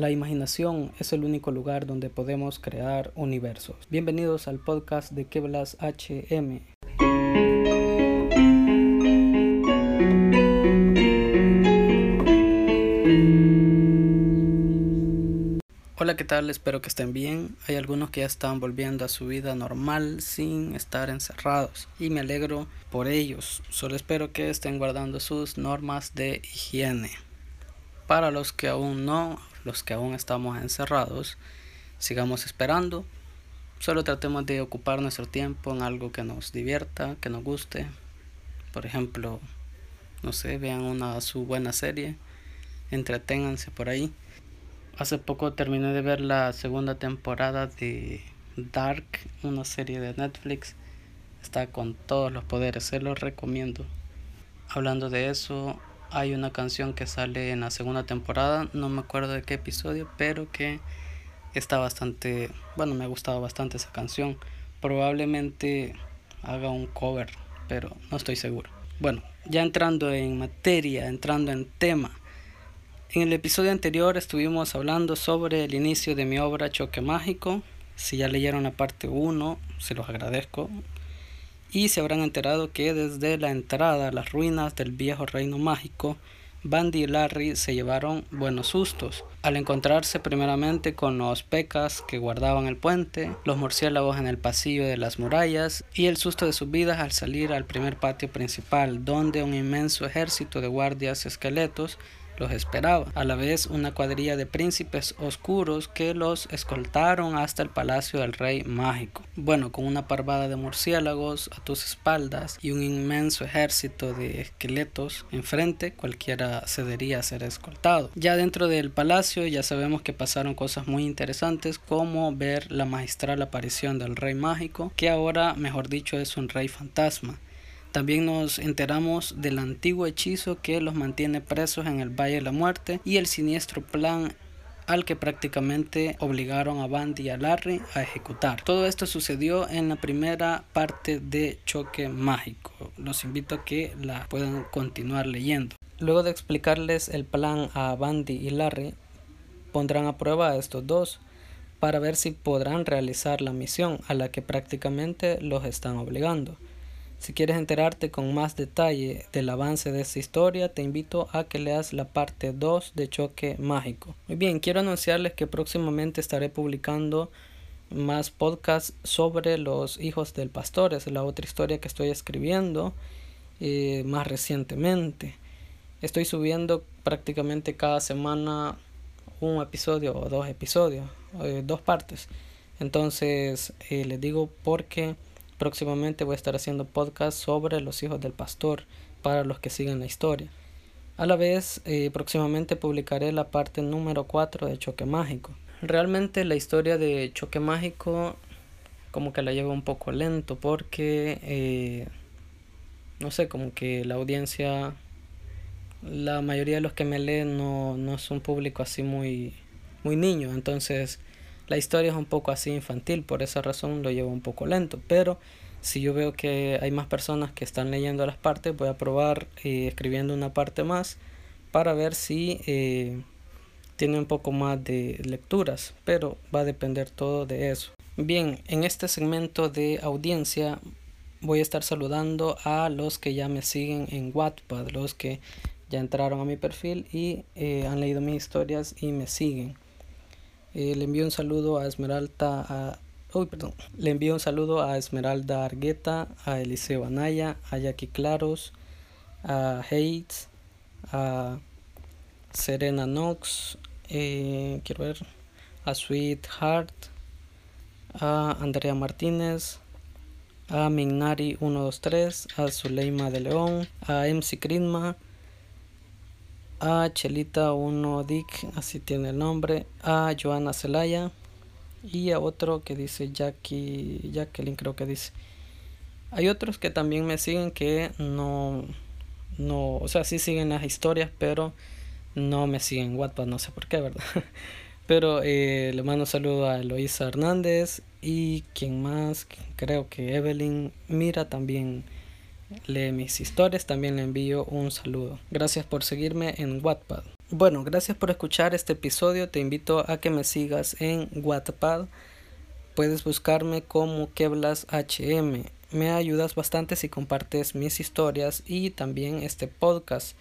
La imaginación es el único lugar donde podemos crear universos. Bienvenidos al podcast de Keblas HM. Hola, ¿qué tal? Espero que estén bien. Hay algunos que ya están volviendo a su vida normal sin estar encerrados y me alegro por ellos. Solo espero que estén guardando sus normas de higiene. Para los que aún no, los que aún estamos encerrados, sigamos esperando. Solo tratemos de ocupar nuestro tiempo en algo que nos divierta, que nos guste. Por ejemplo, no sé, vean una su buena serie, entreténganse por ahí. Hace poco terminé de ver la segunda temporada de Dark, una serie de Netflix. Está con todos los poderes, se lo recomiendo. Hablando de eso, hay una canción que sale en la segunda temporada, no me acuerdo de qué episodio, pero que está bastante, bueno, me ha gustado bastante esa canción. Probablemente haga un cover, pero no estoy seguro. Bueno, ya entrando en materia, entrando en tema, en el episodio anterior estuvimos hablando sobre el inicio de mi obra Choque Mágico. Si ya leyeron la parte 1, se los agradezco. Y se habrán enterado que desde la entrada a las ruinas del viejo reino mágico, Bandy y Larry se llevaron buenos sustos. Al encontrarse primeramente con los pecas que guardaban el puente, los murciélagos en el pasillo de las murallas y el susto de sus vidas al salir al primer patio principal, donde un inmenso ejército de guardias esqueletos los esperaba. A la vez una cuadrilla de príncipes oscuros que los escoltaron hasta el palacio del rey mágico. Bueno, con una parvada de murciélagos a tus espaldas y un inmenso ejército de esqueletos enfrente, cualquiera cedería a ser escoltado. Ya dentro del palacio ya sabemos que pasaron cosas muy interesantes como ver la magistral aparición del rey mágico, que ahora, mejor dicho, es un rey fantasma también nos enteramos del antiguo hechizo que los mantiene presos en el Valle de la Muerte y el siniestro plan al que prácticamente obligaron a Bandy y a Larry a ejecutar. Todo esto sucedió en la primera parte de Choque Mágico. Los invito a que la puedan continuar leyendo. Luego de explicarles el plan a Bandy y Larry, pondrán a prueba a estos dos para ver si podrán realizar la misión a la que prácticamente los están obligando. Si quieres enterarte con más detalle del avance de esta historia, te invito a que leas la parte 2 de Choque Mágico. Muy bien, quiero anunciarles que próximamente estaré publicando más podcasts sobre los hijos del pastor. Es la otra historia que estoy escribiendo eh, más recientemente. Estoy subiendo prácticamente cada semana un episodio o dos episodios, eh, dos partes. Entonces, eh, les digo porque Próximamente voy a estar haciendo podcast sobre los hijos del pastor para los que siguen la historia. A la vez, eh, próximamente publicaré la parte número 4 de Choque Mágico. Realmente la historia de Choque Mágico como que la llevo un poco lento porque, eh, no sé, como que la audiencia, la mayoría de los que me leen no, no es un público así muy, muy niño. Entonces la historia es un poco así infantil, por esa razón lo llevo un poco lento, pero si yo veo que hay más personas que están leyendo las partes, voy a probar eh, escribiendo una parte más para ver si eh, tiene un poco más de lecturas, pero va a depender todo de eso. Bien, en este segmento de audiencia voy a estar saludando a los que ya me siguen en Wattpad, los que ya entraron a mi perfil y eh, han leído mis historias y me siguen. Eh, le envío un saludo a Esmeralda a perdón. Le envío un saludo a Esmeralda Argueta, a Eliseo Anaya, a Jackie Claros, a Hates, a Serena Knox, eh, quiero ver, a Sweet Heart, a Andrea Martínez, a Mignari 123, a Zuleima de León, a MC Crisma, a Chelita 1 Dick, así tiene el nombre, a Joana Celaya y a otro que dice Jackie, Jacqueline creo que dice. Hay otros que también me siguen que no, no, o sea, sí siguen las historias, pero no me siguen WhatsApp, no sé por qué, ¿verdad? Pero eh, le mando un saludo a Eloisa Hernández y quien más, creo que Evelyn Mira también lee mis historias, también le envío un saludo. Gracias por seguirme en Wattpad. Bueno, gracias por escuchar este episodio. Te invito a que me sigas en Wattpad. Puedes buscarme como Keblas HM. Me ayudas bastante si compartes mis historias y también este podcast.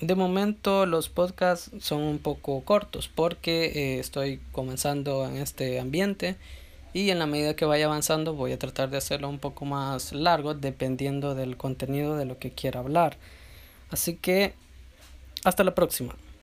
De momento los podcasts son un poco cortos porque eh, estoy comenzando en este ambiente y en la medida que vaya avanzando voy a tratar de hacerlo un poco más largo dependiendo del contenido de lo que quiera hablar. Así que hasta la próxima.